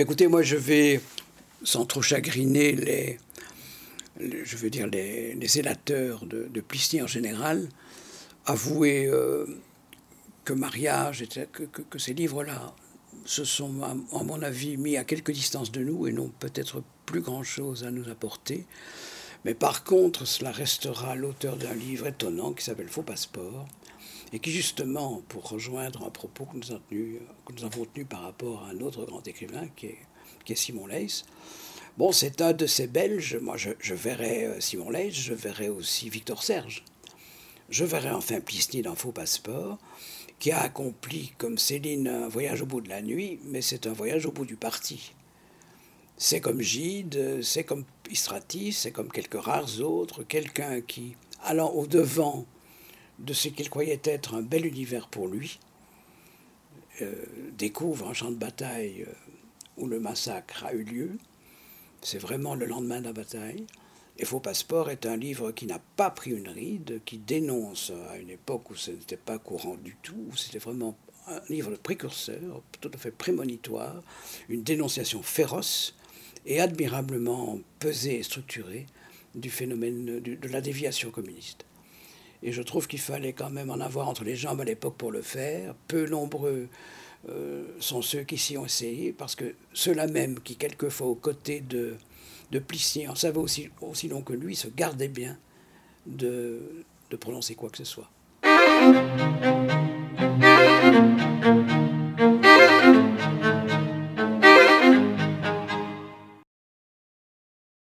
Écoutez, moi je vais, sans trop chagriner les, je veux dire les, les de, de en général, avouer euh, que mariage, que, que, ces livres-là se sont, à, mon avis, mis à quelque distance de nous et n'ont peut-être plus grand-chose à nous apporter. Mais par contre, cela restera l'auteur d'un livre étonnant qui s'appelle Faux Passeport, et qui justement, pour rejoindre un propos que nous, avons tenu, que nous avons tenu par rapport à un autre grand écrivain qui est, Simon Leys, bon, c'est un de ces Belges, moi je, verrai euh, Simon Leys, je verrai aussi Victor Serge, je verrai enfin Plisny dans Faux Passeport, qui a accompli, comme Céline, un voyage au bout de la nuit, mais c'est un voyage au bout du parti. C'est comme Gide, c'est comme Istratis, c'est comme quelques rares autres, quelqu'un qui, allant au-devant de ce qu'il croyait être un bel univers pour lui, euh, découvre un champ de bataille euh, où le massacre a eu lieu. C'est vraiment le lendemain de la bataille. Et Faux Passeport est un livre qui n'a pas pris une ride, qui dénonce à une époque où ce n'était pas courant du tout, où c'était vraiment un livre de précurseur, tout à fait prémonitoire, une dénonciation féroce et admirablement pesée et structurée du phénomène de la déviation communiste. Et je trouve qu'il fallait quand même en avoir entre les jambes à l'époque pour le faire. Peu nombreux euh, sont ceux qui s'y ont essayé, parce que ceux-là même qui, quelquefois, aux côtés de, de Plissier, en savaient aussi, aussi long que lui, se gardaient bien de, de prononcer quoi que ce soit.